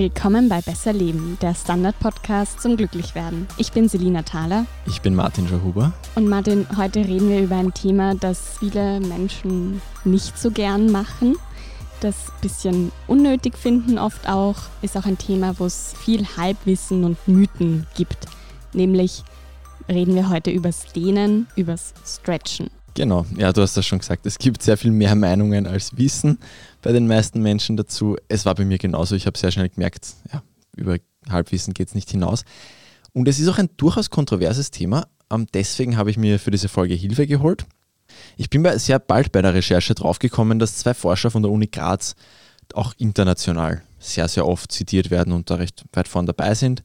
Willkommen bei Besser Leben, der Standard-Podcast zum Glücklichwerden. Ich bin Selina Thaler. Ich bin Martin Jahuber. Und Martin, heute reden wir über ein Thema, das viele Menschen nicht so gern machen, das ein bisschen unnötig finden oft auch, ist auch ein Thema, wo es viel Halbwissen und Mythen gibt. Nämlich reden wir heute übers Dehnen, übers Stretchen. Genau, ja, du hast das schon gesagt. Es gibt sehr viel mehr Meinungen als Wissen bei den meisten Menschen dazu. Es war bei mir genauso. Ich habe sehr schnell gemerkt, ja, über Halbwissen geht es nicht hinaus. Und es ist auch ein durchaus kontroverses Thema. Ähm, deswegen habe ich mir für diese Folge Hilfe geholt. Ich bin sehr bald bei der Recherche draufgekommen, dass zwei Forscher von der Uni Graz auch international sehr, sehr oft zitiert werden und da recht weit vorn dabei sind.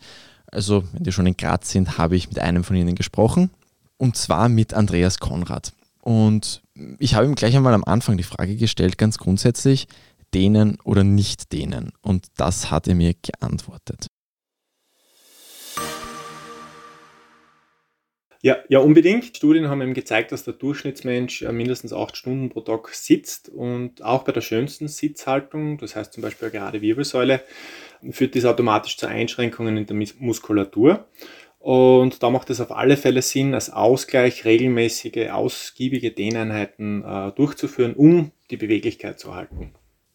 Also, wenn die schon in Graz sind, habe ich mit einem von ihnen gesprochen. Und zwar mit Andreas Konrad. Und ich habe ihm gleich einmal am Anfang die Frage gestellt, ganz grundsätzlich, denen oder nicht denen. Und das hat er mir geantwortet. Ja, ja, unbedingt. Studien haben eben gezeigt, dass der Durchschnittsmensch äh, mindestens acht Stunden pro Tag sitzt und auch bei der schönsten Sitzhaltung, das heißt zum Beispiel gerade Wirbelsäule, führt dies automatisch zu Einschränkungen in der Muskulatur. Und da macht es auf alle Fälle Sinn, als Ausgleich regelmäßige, ausgiebige Dehneinheiten äh, durchzuführen, um die Beweglichkeit zu halten.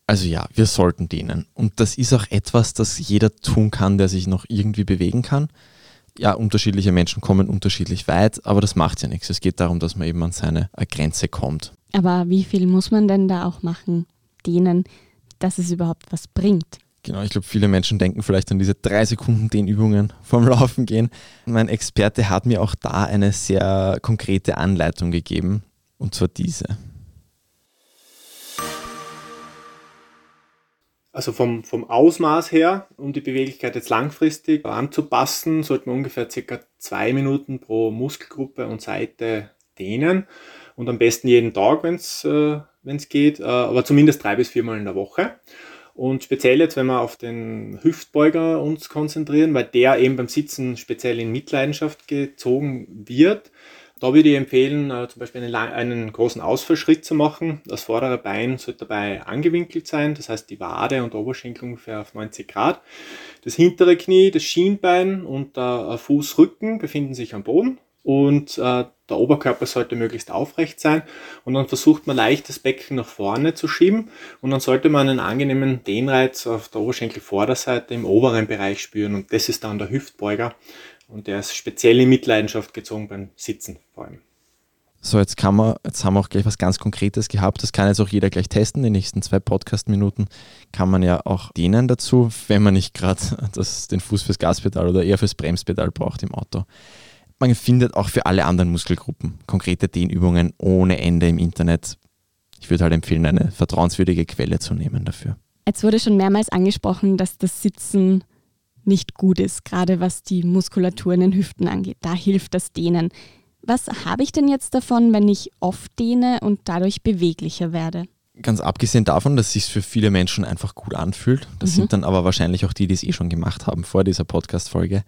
Also ja, wir sollten dehnen. Und das ist auch etwas, das jeder tun kann, der sich noch irgendwie bewegen kann. Ja, unterschiedliche Menschen kommen unterschiedlich weit, aber das macht ja nichts. Es geht darum, dass man eben an seine äh, Grenze kommt. Aber wie viel muss man denn da auch machen, dehnen, dass es überhaupt was bringt? Genau, ich glaube, viele Menschen denken vielleicht an diese drei Sekunden Dehnübungen vom Laufen gehen. Mein Experte hat mir auch da eine sehr konkrete Anleitung gegeben, und zwar diese. Also vom, vom Ausmaß her, um die Beweglichkeit jetzt langfristig anzupassen, sollte man ungefähr circa zwei Minuten pro Muskelgruppe und Seite dehnen. Und am besten jeden Tag, wenn es äh, geht, äh, aber zumindest drei bis viermal in der Woche. Und speziell jetzt, wenn wir auf den Hüftbeuger uns konzentrieren, weil der eben beim Sitzen speziell in Mitleidenschaft gezogen wird, da würde ich empfehlen, äh, zum Beispiel einen, einen, großen Ausfallschritt zu machen. Das vordere Bein sollte dabei angewinkelt sein, das heißt die Wade und Oberschenkel ungefähr auf 90 Grad. Das hintere Knie, das Schienbein und der Fußrücken befinden sich am Boden und äh, der Oberkörper sollte möglichst aufrecht sein und dann versucht man leicht das Becken nach vorne zu schieben und dann sollte man einen angenehmen Dehnreiz auf der Oberschenkelvorderseite im oberen Bereich spüren und das ist dann der Hüftbeuger und der ist speziell in Mitleidenschaft gezogen beim Sitzen vor allem. So, jetzt, kann man, jetzt haben wir auch gleich was ganz Konkretes gehabt. Das kann jetzt auch jeder gleich testen. Die nächsten zwei Podcast-Minuten kann man ja auch dehnen dazu, wenn man nicht gerade den Fuß fürs Gaspedal oder eher fürs Bremspedal braucht im Auto. Man findet auch für alle anderen Muskelgruppen konkrete Dehnübungen ohne Ende im Internet. Ich würde halt empfehlen, eine vertrauenswürdige Quelle zu nehmen dafür. Jetzt wurde schon mehrmals angesprochen, dass das Sitzen nicht gut ist, gerade was die Muskulatur in den Hüften angeht. Da hilft das Dehnen. Was habe ich denn jetzt davon, wenn ich oft dehne und dadurch beweglicher werde? Ganz abgesehen davon, dass es sich für viele Menschen einfach gut anfühlt, das mhm. sind dann aber wahrscheinlich auch die, die es eh schon gemacht haben vor dieser Podcast-Folge.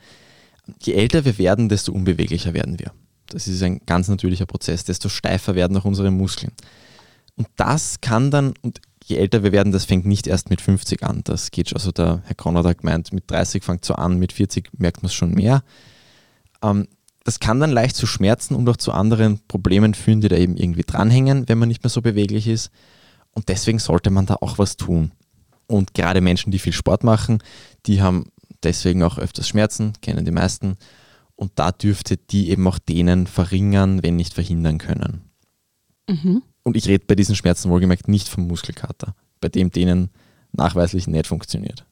Je älter wir werden, desto unbeweglicher werden wir. Das ist ein ganz natürlicher Prozess, desto steifer werden auch unsere Muskeln. Und das kann dann, und je älter wir werden, das fängt nicht erst mit 50 an. Das geht schon, also der Herr Konrad hat gemeint, mit 30 fängt es so an, mit 40 merkt man es schon mehr. Ähm, das kann dann leicht zu Schmerzen und auch zu anderen Problemen führen, die da eben irgendwie dranhängen, wenn man nicht mehr so beweglich ist. Und deswegen sollte man da auch was tun. Und gerade Menschen, die viel Sport machen, die haben deswegen auch öfters Schmerzen, kennen die meisten. Und da dürfte die eben auch denen verringern, wenn nicht verhindern können. Mhm. Und ich rede bei diesen Schmerzen wohlgemerkt nicht vom Muskelkater, bei dem denen nachweislich nicht funktioniert.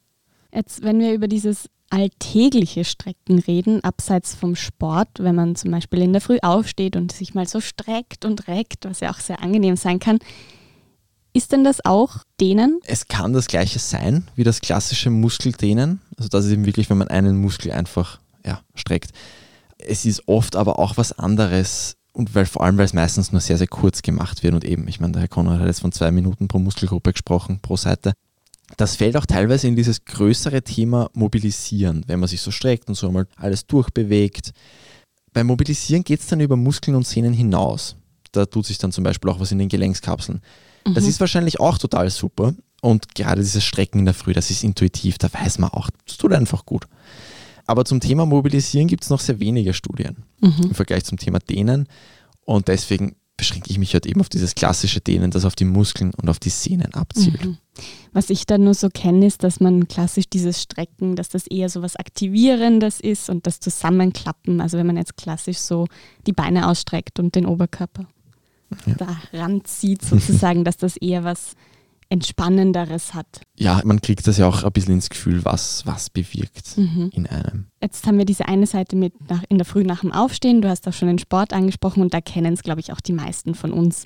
Jetzt, wenn wir über dieses alltägliche Strecken reden, abseits vom Sport, wenn man zum Beispiel in der Früh aufsteht und sich mal so streckt und reckt, was ja auch sehr angenehm sein kann, ist denn das auch Dehnen? Es kann das gleiche sein wie das klassische Muskeldehnen. Also das ist eben wirklich, wenn man einen Muskel einfach ja, streckt. Es ist oft aber auch was anderes, und weil vor allem, weil es meistens nur sehr, sehr kurz gemacht wird und eben, ich meine, der Herr Konrad hat jetzt von zwei Minuten pro Muskelgruppe gesprochen, pro Seite. Das fällt auch teilweise in dieses größere Thema Mobilisieren, wenn man sich so streckt und so einmal alles durchbewegt. Beim Mobilisieren geht es dann über Muskeln und Sehnen hinaus. Da tut sich dann zum Beispiel auch was in den Gelenkskapseln. Das mhm. ist wahrscheinlich auch total super. Und gerade dieses Strecken in der Früh, das ist intuitiv, da weiß man auch, das tut einfach gut. Aber zum Thema Mobilisieren gibt es noch sehr wenige Studien mhm. im Vergleich zum Thema Dehnen. Und deswegen beschränke ich mich halt eben auf dieses klassische Dehnen, das auf die Muskeln und auf die Sehnen abzielt. Mhm. Was ich dann nur so kenne, ist, dass man klassisch dieses Strecken, dass das eher so was Aktivierendes ist und das Zusammenklappen, also wenn man jetzt klassisch so die Beine ausstreckt und den Oberkörper ja. da ranzieht sozusagen, dass das eher was Entspannenderes hat. Ja, man kriegt das ja auch ein bisschen ins Gefühl, was, was bewirkt mhm. in einem. Jetzt haben wir diese eine Seite mit nach, in der Früh nach dem Aufstehen. Du hast auch schon den Sport angesprochen und da kennen es, glaube ich, auch die meisten von uns.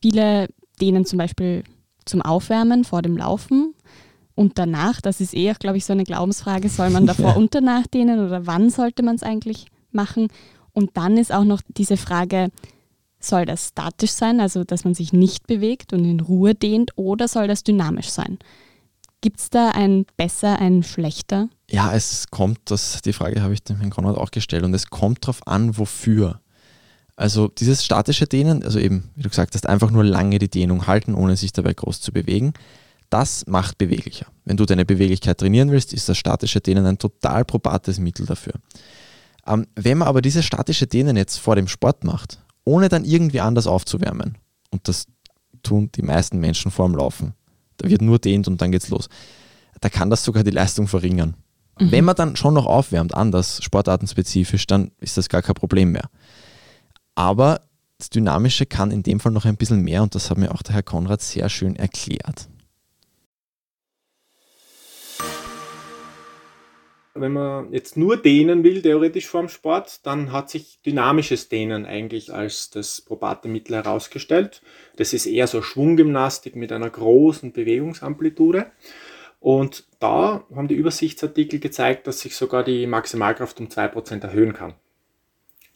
Viele dehnen zum Beispiel zum Aufwärmen vor dem Laufen und danach. Das ist eher, glaube ich, so eine Glaubensfrage. Soll man davor ja. und danach dehnen oder wann sollte man es eigentlich machen? Und dann ist auch noch diese Frage, soll das statisch sein, also dass man sich nicht bewegt und in Ruhe dehnt, oder soll das dynamisch sein? Gibt es da ein besser, ein schlechter? Ja, es kommt, das, die Frage habe ich dem Herrn Konrad auch gestellt, und es kommt darauf an, wofür. Also dieses statische Dehnen, also eben, wie du gesagt hast, einfach nur lange die Dehnung halten, ohne sich dabei groß zu bewegen, das macht beweglicher. Wenn du deine Beweglichkeit trainieren willst, ist das statische Dehnen ein total probates Mittel dafür. Ähm, wenn man aber dieses statische Dehnen jetzt vor dem Sport macht, ohne dann irgendwie anders aufzuwärmen. Und das tun die meisten Menschen vor dem Laufen. Da wird nur dehnt und dann geht's los. Da kann das sogar die Leistung verringern. Mhm. Wenn man dann schon noch aufwärmt, anders, sportartenspezifisch, dann ist das gar kein Problem mehr. Aber das Dynamische kann in dem Fall noch ein bisschen mehr und das hat mir auch der Herr Konrad sehr schön erklärt. Wenn man jetzt nur dehnen will, theoretisch vorm Sport, dann hat sich dynamisches Dehnen eigentlich als das probate Mittel herausgestellt. Das ist eher so Schwunggymnastik mit einer großen Bewegungsamplitude. Und da haben die Übersichtsartikel gezeigt, dass sich sogar die Maximalkraft um 2% erhöhen kann.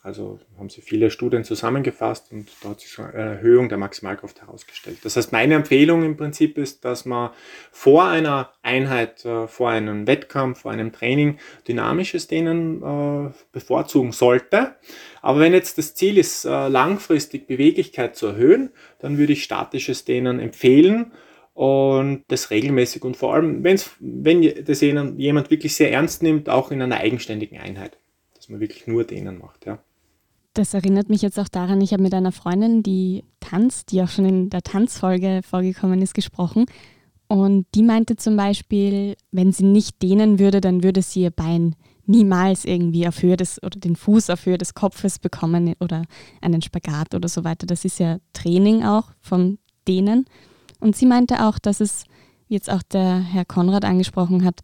Also haben sie viele Studien zusammengefasst und da hat sich schon eine Erhöhung der Maximalkraft herausgestellt. Das heißt, meine Empfehlung im Prinzip ist, dass man vor einer Einheit, äh, vor einem Wettkampf, vor einem Training dynamisches Dehnen äh, bevorzugen sollte. Aber wenn jetzt das Ziel ist, äh, langfristig Beweglichkeit zu erhöhen, dann würde ich statisches Dehnen empfehlen und das regelmäßig und vor allem, wenn's, wenn das jemand wirklich sehr ernst nimmt, auch in einer eigenständigen Einheit, dass man wirklich nur Dehnen macht. Ja. Das erinnert mich jetzt auch daran, ich habe mit einer Freundin, die tanzt, die auch schon in der Tanzfolge vorgekommen ist, gesprochen. Und die meinte zum Beispiel, wenn sie nicht dehnen würde, dann würde sie ihr Bein niemals irgendwie auf Höhe des oder den Fuß auf Höhe des Kopfes bekommen oder einen Spagat oder so weiter. Das ist ja Training auch vom Dehnen. Und sie meinte auch, dass es, jetzt auch der Herr Konrad angesprochen hat,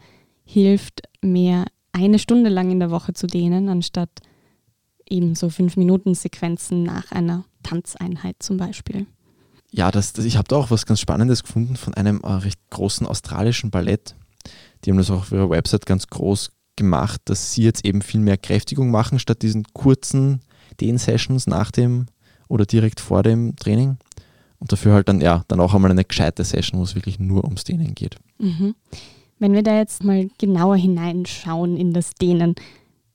hilft, mehr eine Stunde lang in der Woche zu dehnen, anstatt eben so fünf Minuten Sequenzen nach einer Tanzeinheit zum Beispiel. Ja, das, das ich habe da auch was ganz Spannendes gefunden von einem äh, recht großen australischen Ballett. Die haben das auch auf ihrer Website ganz groß gemacht, dass sie jetzt eben viel mehr Kräftigung machen, statt diesen kurzen Dehn-Sessions nach dem oder direkt vor dem Training. Und dafür halt dann, ja, dann auch einmal eine gescheite Session, wo es wirklich nur ums Dehnen geht. Mhm. Wenn wir da jetzt mal genauer hineinschauen in das Dehnen,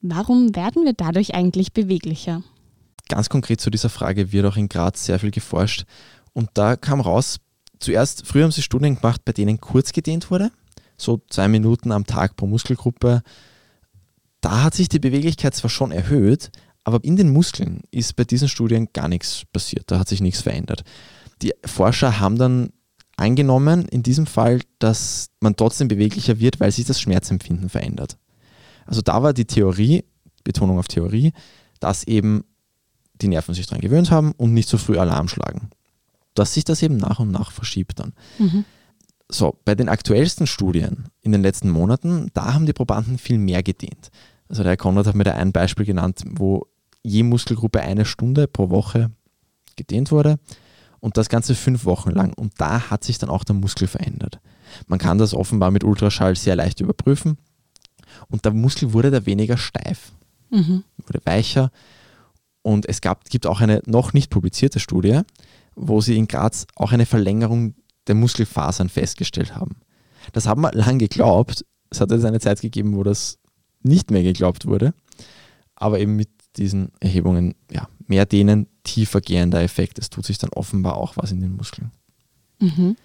Warum werden wir dadurch eigentlich beweglicher? Ganz konkret zu dieser Frage wird auch in Graz sehr viel geforscht. Und da kam raus, zuerst, früher haben sie Studien gemacht, bei denen kurz gedehnt wurde, so zwei Minuten am Tag pro Muskelgruppe. Da hat sich die Beweglichkeit zwar schon erhöht, aber in den Muskeln ist bei diesen Studien gar nichts passiert, da hat sich nichts verändert. Die Forscher haben dann angenommen, in diesem Fall, dass man trotzdem beweglicher wird, weil sich das Schmerzempfinden verändert. Also da war die Theorie, Betonung auf Theorie, dass eben die Nerven sich daran gewöhnt haben und nicht so früh Alarm schlagen. Dass sich das eben nach und nach verschiebt dann. Mhm. So, bei den aktuellsten Studien in den letzten Monaten, da haben die Probanden viel mehr gedehnt. Also der Herr Konrad hat mir da ein Beispiel genannt, wo je Muskelgruppe eine Stunde pro Woche gedehnt wurde und das Ganze fünf Wochen lang. Und da hat sich dann auch der Muskel verändert. Man kann das offenbar mit Ultraschall sehr leicht überprüfen. Und der Muskel wurde da weniger steif, mhm. wurde weicher. Und es gab, gibt auch eine noch nicht publizierte Studie, wo sie in Graz auch eine Verlängerung der Muskelfasern festgestellt haben. Das haben wir lange geglaubt. Es hat jetzt eine Zeit gegeben, wo das nicht mehr geglaubt wurde. Aber eben mit diesen Erhebungen, ja, mehr dehnen, tiefer gehender Effekt. Es tut sich dann offenbar auch was in den Muskeln. Mhm.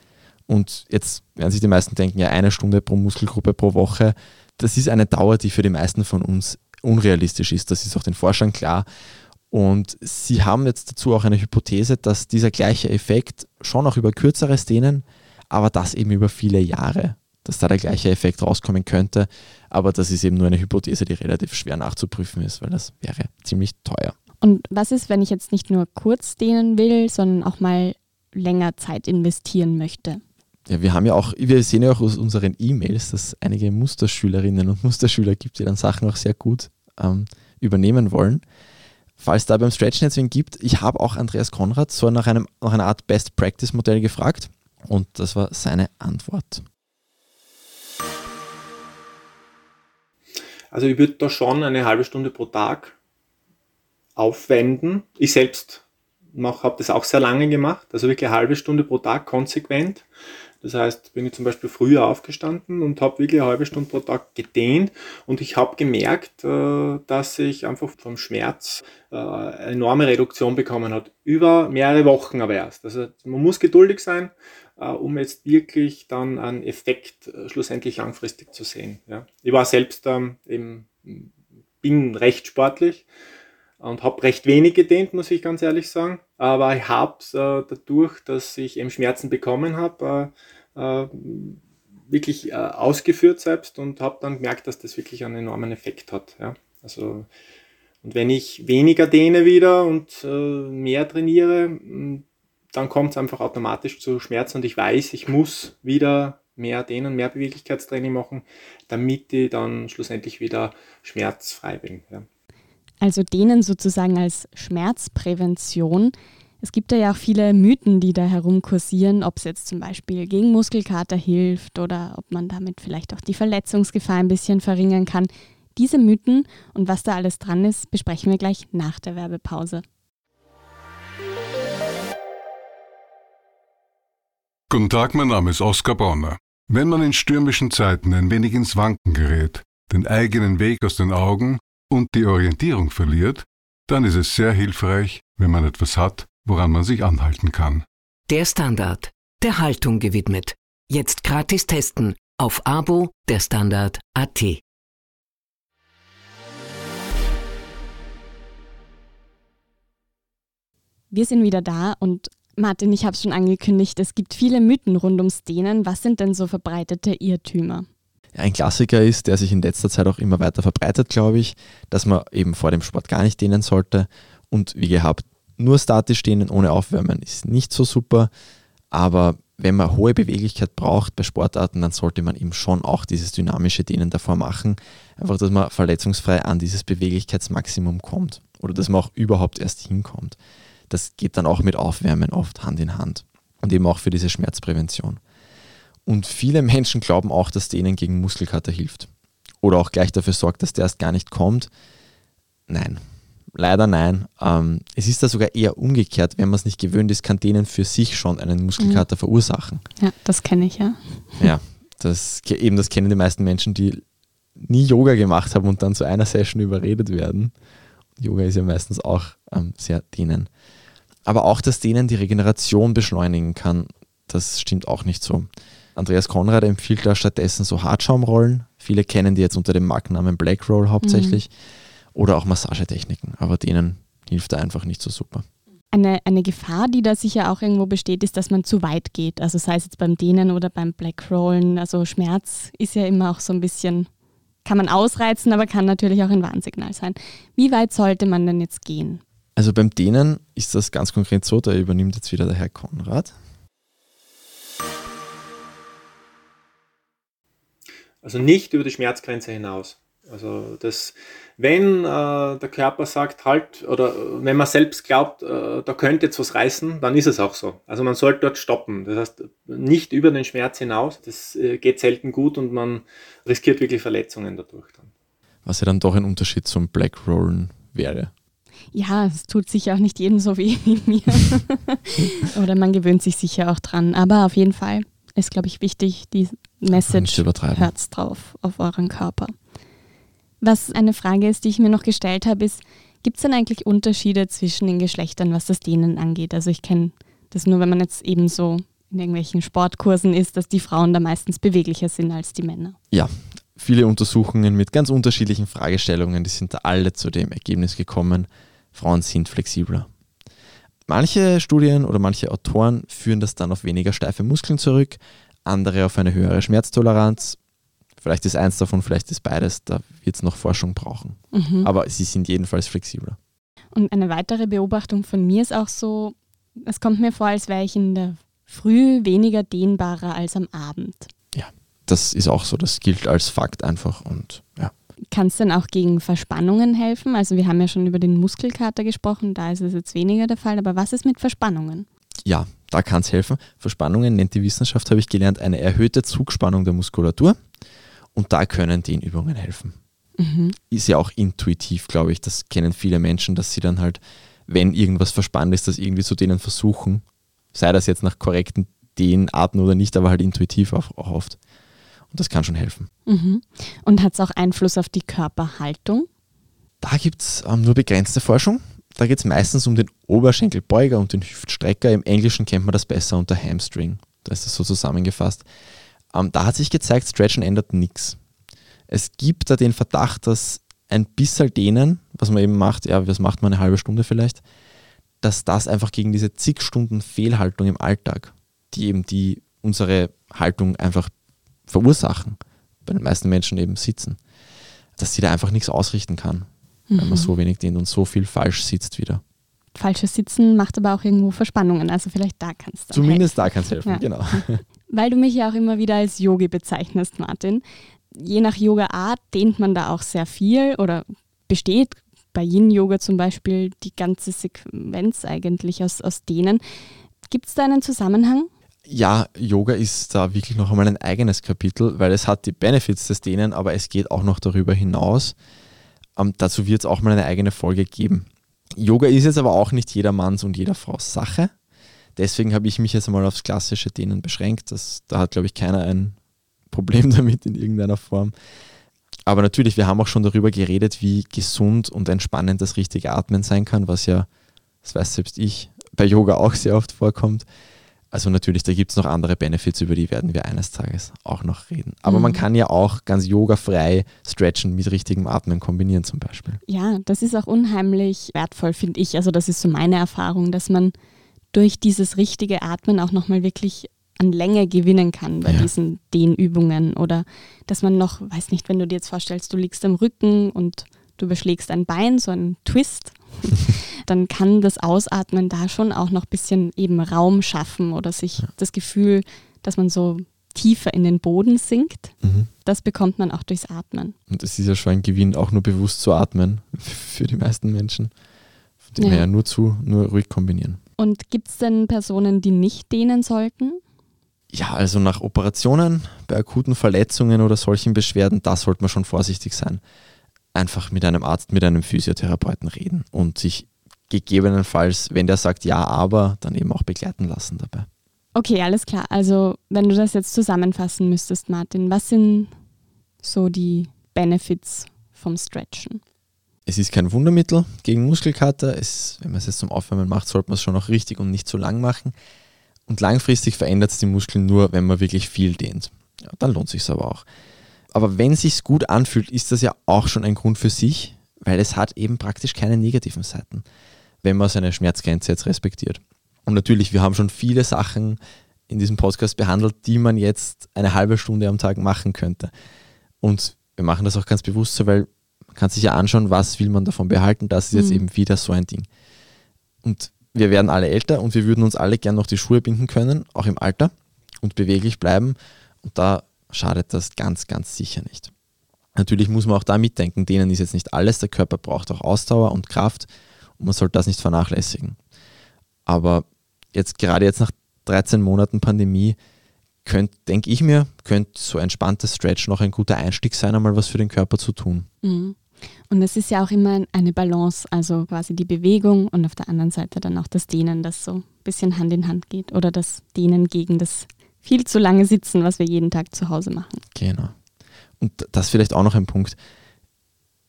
Und jetzt werden sich die meisten denken, ja, eine Stunde pro Muskelgruppe pro Woche, das ist eine Dauer, die für die meisten von uns unrealistisch ist. Das ist auch den Forschern klar. Und sie haben jetzt dazu auch eine Hypothese, dass dieser gleiche Effekt schon auch über kürzeres Dehnen, aber das eben über viele Jahre, dass da der gleiche Effekt rauskommen könnte. Aber das ist eben nur eine Hypothese, die relativ schwer nachzuprüfen ist, weil das wäre ziemlich teuer. Und was ist, wenn ich jetzt nicht nur kurz dehnen will, sondern auch mal länger Zeit investieren möchte? Ja, wir haben ja auch, wir sehen ja auch aus unseren E-Mails, dass einige Musterschülerinnen und Musterschüler gibt, die dann Sachen auch sehr gut ähm, übernehmen wollen. Falls da beim Stretchen jetzt wen gibt, ich habe auch Andreas Konrad so nach, einem, nach einer Art Best Practice Modell gefragt und das war seine Antwort. Also ich würde da schon eine halbe Stunde pro Tag aufwenden. Ich selbst habe das auch sehr lange gemacht, also wirklich eine halbe Stunde pro Tag konsequent. Das heißt, bin ich zum Beispiel früher aufgestanden und habe wirklich eine halbe Stunde pro Tag gedehnt und ich habe gemerkt, äh, dass ich einfach vom Schmerz äh, eine enorme Reduktion bekommen hat. Über mehrere Wochen aber erst. Also man muss geduldig sein, äh, um jetzt wirklich dann einen Effekt schlussendlich langfristig zu sehen. Ich war selbst ähm, eben, bin recht sportlich und habe recht wenig gedehnt, muss ich ganz ehrlich sagen. Aber ich habe äh, dadurch, dass ich eben Schmerzen bekommen habe, äh, äh, wirklich äh, ausgeführt selbst und habe dann gemerkt, dass das wirklich einen enormen Effekt hat. Ja? Also, und wenn ich weniger dehne wieder und äh, mehr trainiere, dann kommt es einfach automatisch zu Schmerzen und ich weiß, ich muss wieder mehr dehnen, mehr Beweglichkeitstraining machen, damit ich dann schlussendlich wieder schmerzfrei bin. Ja. Also denen sozusagen als Schmerzprävention. Es gibt ja auch viele Mythen, die da herumkursieren, ob es jetzt zum Beispiel gegen Muskelkater hilft oder ob man damit vielleicht auch die Verletzungsgefahr ein bisschen verringern kann. Diese Mythen und was da alles dran ist, besprechen wir gleich nach der Werbepause. Guten Tag, mein Name ist Oskar Bonner. Wenn man in stürmischen Zeiten ein wenig ins Wanken gerät, den eigenen Weg aus den Augen und die Orientierung verliert, dann ist es sehr hilfreich, wenn man etwas hat, woran man sich anhalten kann. Der Standard, der Haltung gewidmet. Jetzt gratis testen auf Abo der Standard AT. Wir sind wieder da und Martin, ich habe es schon angekündigt, es gibt viele Mythen rund ums Dehnen. Was sind denn so verbreitete Irrtümer? ein Klassiker ist, der sich in letzter Zeit auch immer weiter verbreitet, glaube ich, dass man eben vor dem Sport gar nicht dehnen sollte. Und wie gehabt, nur statisch dehnen ohne Aufwärmen ist nicht so super. Aber wenn man hohe Beweglichkeit braucht bei Sportarten, dann sollte man eben schon auch dieses dynamische Dehnen davor machen. Einfach, dass man verletzungsfrei an dieses Beweglichkeitsmaximum kommt. Oder dass man auch überhaupt erst hinkommt. Das geht dann auch mit Aufwärmen oft Hand in Hand. Und eben auch für diese Schmerzprävention. Und viele Menschen glauben auch, dass denen gegen Muskelkater hilft. Oder auch gleich dafür sorgt, dass der erst gar nicht kommt. Nein, leider nein. Ähm, es ist da sogar eher umgekehrt. Wenn man es nicht gewöhnt ist, kann denen für sich schon einen Muskelkater mhm. verursachen. Ja, das kenne ich ja. Ja, das, eben das kennen die meisten Menschen, die nie Yoga gemacht haben und dann zu einer Session überredet werden. Yoga ist ja meistens auch ähm, sehr dehnen. Aber auch, dass denen die Regeneration beschleunigen kann, das stimmt auch nicht so. Andreas Konrad empfiehlt da stattdessen so Hartschaumrollen. Viele kennen die jetzt unter dem Markennamen Black Roll hauptsächlich. Mhm. Oder auch Massagetechniken, aber denen hilft er einfach nicht so super. Eine, eine Gefahr, die da sicher auch irgendwo besteht, ist, dass man zu weit geht. Also sei es jetzt beim Dehnen oder beim Black Rollen. Also Schmerz ist ja immer auch so ein bisschen, kann man ausreizen, aber kann natürlich auch ein Warnsignal sein. Wie weit sollte man denn jetzt gehen? Also beim Dehnen ist das ganz konkret so, da übernimmt jetzt wieder der Herr Konrad. Also nicht über die Schmerzgrenze hinaus. Also das, wenn äh, der Körper sagt halt, oder wenn man selbst glaubt, äh, da könnte jetzt was reißen, dann ist es auch so. Also man sollte dort stoppen. Das heißt, nicht über den Schmerz hinaus. Das äh, geht selten gut und man riskiert wirklich Verletzungen dadurch dann. Was ja dann doch ein Unterschied zum Black Rollen wäre. Ja, es tut sich auch nicht jedem so weh wie mir. oder man gewöhnt sich sicher auch dran. Aber auf jeden Fall ist, glaube ich, wichtig, die Message hört drauf auf euren Körper. Was eine Frage ist, die ich mir noch gestellt habe, ist, gibt es denn eigentlich Unterschiede zwischen den Geschlechtern, was das Dehnen angeht? Also ich kenne das nur, wenn man jetzt eben so in irgendwelchen Sportkursen ist, dass die Frauen da meistens beweglicher sind als die Männer. Ja, viele Untersuchungen mit ganz unterschiedlichen Fragestellungen, die sind da alle zu dem Ergebnis gekommen, Frauen sind flexibler. Manche Studien oder manche Autoren führen das dann auf weniger steife Muskeln zurück, andere auf eine höhere Schmerztoleranz. Vielleicht ist eins davon, vielleicht ist beides, da wird es noch Forschung brauchen. Mhm. Aber sie sind jedenfalls flexibler. Und eine weitere Beobachtung von mir ist auch so, es kommt mir vor, als wäre ich in der Früh weniger dehnbarer als am Abend. Ja, das ist auch so, das gilt als Fakt einfach und ja. Kann es denn auch gegen Verspannungen helfen? Also wir haben ja schon über den Muskelkater gesprochen, da ist es jetzt weniger der Fall, aber was ist mit Verspannungen? Ja, da kann es helfen. Verspannungen nennt die Wissenschaft, habe ich gelernt, eine erhöhte Zugspannung der Muskulatur und da können Dehnübungen helfen. Mhm. Ist ja auch intuitiv, glaube ich, das kennen viele Menschen, dass sie dann halt, wenn irgendwas verspannt ist, das irgendwie zu denen versuchen, sei das jetzt nach korrekten Dehnarten oder nicht, aber halt intuitiv auch oft. Und das kann schon helfen. Mhm. Und hat es auch Einfluss auf die Körperhaltung? Da gibt es ähm, nur begrenzte Forschung. Da geht es meistens um den Oberschenkelbeuger und den Hüftstrecker. Im Englischen kennt man das besser unter Hamstring. Da ist das so zusammengefasst. Ähm, da hat sich gezeigt, Stretchen ändert nichts. Es gibt da den Verdacht, dass ein bisschen dehnen, was man eben macht, ja, was macht man eine halbe Stunde vielleicht, dass das einfach gegen diese zig Stunden Fehlhaltung im Alltag, die eben die unsere Haltung einfach verursachen, bei den meisten Menschen eben sitzen, dass sie da einfach nichts ausrichten kann, mhm. wenn man so wenig dehnt und so viel falsch sitzt wieder. Falsches Sitzen macht aber auch irgendwo Verspannungen, also vielleicht da kannst du. Zumindest helfen. da kann es helfen, ja. genau. Weil du mich ja auch immer wieder als Yogi bezeichnest, Martin. Je nach Yoga-Art dehnt man da auch sehr viel oder besteht bei Yin-Yoga zum Beispiel die ganze Sequenz eigentlich aus, aus Dehnen. Gibt es da einen Zusammenhang? ja, Yoga ist da wirklich noch einmal ein eigenes Kapitel, weil es hat die Benefits des Dehnen, aber es geht auch noch darüber hinaus. Ähm, dazu wird es auch mal eine eigene Folge geben. Yoga ist jetzt aber auch nicht jedermanns und jeder Frau Sache. Deswegen habe ich mich jetzt einmal aufs klassische Dehnen beschränkt. Das, da hat, glaube ich, keiner ein Problem damit in irgendeiner Form. Aber natürlich, wir haben auch schon darüber geredet, wie gesund und entspannend das richtige Atmen sein kann, was ja, das weiß selbst ich, bei Yoga auch sehr oft vorkommt. Also natürlich, da gibt es noch andere Benefits, über die werden wir eines Tages auch noch reden. Aber mhm. man kann ja auch ganz yogafrei stretchen mit richtigem Atmen kombinieren zum Beispiel. Ja, das ist auch unheimlich wertvoll, finde ich. Also das ist so meine Erfahrung, dass man durch dieses richtige Atmen auch nochmal wirklich an Länge gewinnen kann bei ja. diesen Dehnübungen oder dass man noch, weiß nicht, wenn du dir jetzt vorstellst, du liegst am Rücken und du beschlägst ein Bein, so ein Twist, dann kann das Ausatmen da schon auch noch ein bisschen eben Raum schaffen oder sich ja. das Gefühl, dass man so tiefer in den Boden sinkt, mhm. das bekommt man auch durchs Atmen. Und es ist ja schon ein Gewinn, auch nur bewusst zu atmen für die meisten Menschen. Von dem ja. her nur zu, nur ruhig kombinieren. Und gibt es denn Personen, die nicht dehnen sollten? Ja, also nach Operationen, bei akuten Verletzungen oder solchen Beschwerden, da sollte man schon vorsichtig sein einfach mit einem Arzt, mit einem Physiotherapeuten reden und sich gegebenenfalls, wenn der sagt ja, aber, dann eben auch begleiten lassen dabei. Okay, alles klar. Also wenn du das jetzt zusammenfassen müsstest, Martin, was sind so die Benefits vom Stretchen? Es ist kein Wundermittel gegen Muskelkater. Es, wenn man es jetzt zum Aufwärmen macht, sollte man es schon auch richtig und nicht zu lang machen. Und langfristig verändert es die Muskeln nur, wenn man wirklich viel dehnt. Ja, dann lohnt sich aber auch. Aber wenn es sich gut anfühlt, ist das ja auch schon ein Grund für sich, weil es hat eben praktisch keine negativen Seiten, wenn man seine Schmerzgrenze jetzt respektiert. Und natürlich, wir haben schon viele Sachen in diesem Podcast behandelt, die man jetzt eine halbe Stunde am Tag machen könnte. Und wir machen das auch ganz bewusst so, weil man kann sich ja anschauen, was will man davon behalten. Das ist jetzt mhm. eben wieder so ein Ding. Und wir werden alle älter und wir würden uns alle gern noch die Schuhe binden können, auch im Alter und beweglich bleiben. Und da schadet das ganz, ganz sicher nicht. Natürlich muss man auch da mitdenken, denen ist jetzt nicht alles, der Körper braucht auch Ausdauer und Kraft und man sollte das nicht vernachlässigen. Aber jetzt gerade jetzt nach 13 Monaten Pandemie, denke ich mir, könnte so entspanntes Stretch noch ein guter Einstieg sein, einmal was für den Körper zu tun. Mhm. Und es ist ja auch immer eine Balance, also quasi die Bewegung und auf der anderen Seite dann auch das Dehnen, das so ein bisschen Hand in Hand geht oder das Dehnen gegen das viel zu lange sitzen, was wir jeden Tag zu Hause machen. Genau. Und das vielleicht auch noch ein Punkt.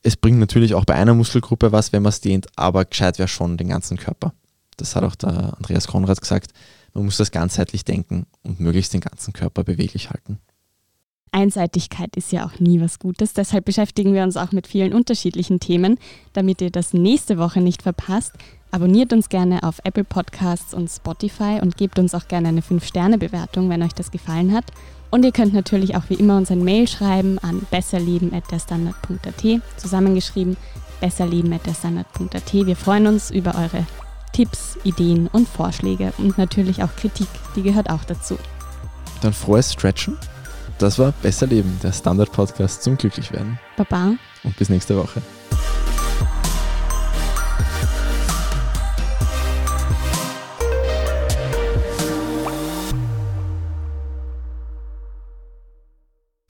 Es bringt natürlich auch bei einer Muskelgruppe was, wenn man es dehnt, aber gescheit wäre schon den ganzen Körper. Das hat auch der Andreas Konrad gesagt. Man muss das ganzheitlich denken und möglichst den ganzen Körper beweglich halten. Einseitigkeit ist ja auch nie was Gutes. Deshalb beschäftigen wir uns auch mit vielen unterschiedlichen Themen. Damit ihr das nächste Woche nicht verpasst, abonniert uns gerne auf Apple Podcasts und Spotify und gebt uns auch gerne eine 5-Sterne-Bewertung, wenn euch das gefallen hat. Und ihr könnt natürlich auch wie immer uns ein Mail schreiben an besserleben.derstandard.at, zusammengeschrieben besserleben.derstandard.at. Wir freuen uns über eure Tipps, Ideen und Vorschläge und natürlich auch Kritik, die gehört auch dazu. Dann frohes Stretchen das war Besser Leben, der Standard-Podcast zum Glücklichwerden. Baba. Und bis nächste Woche.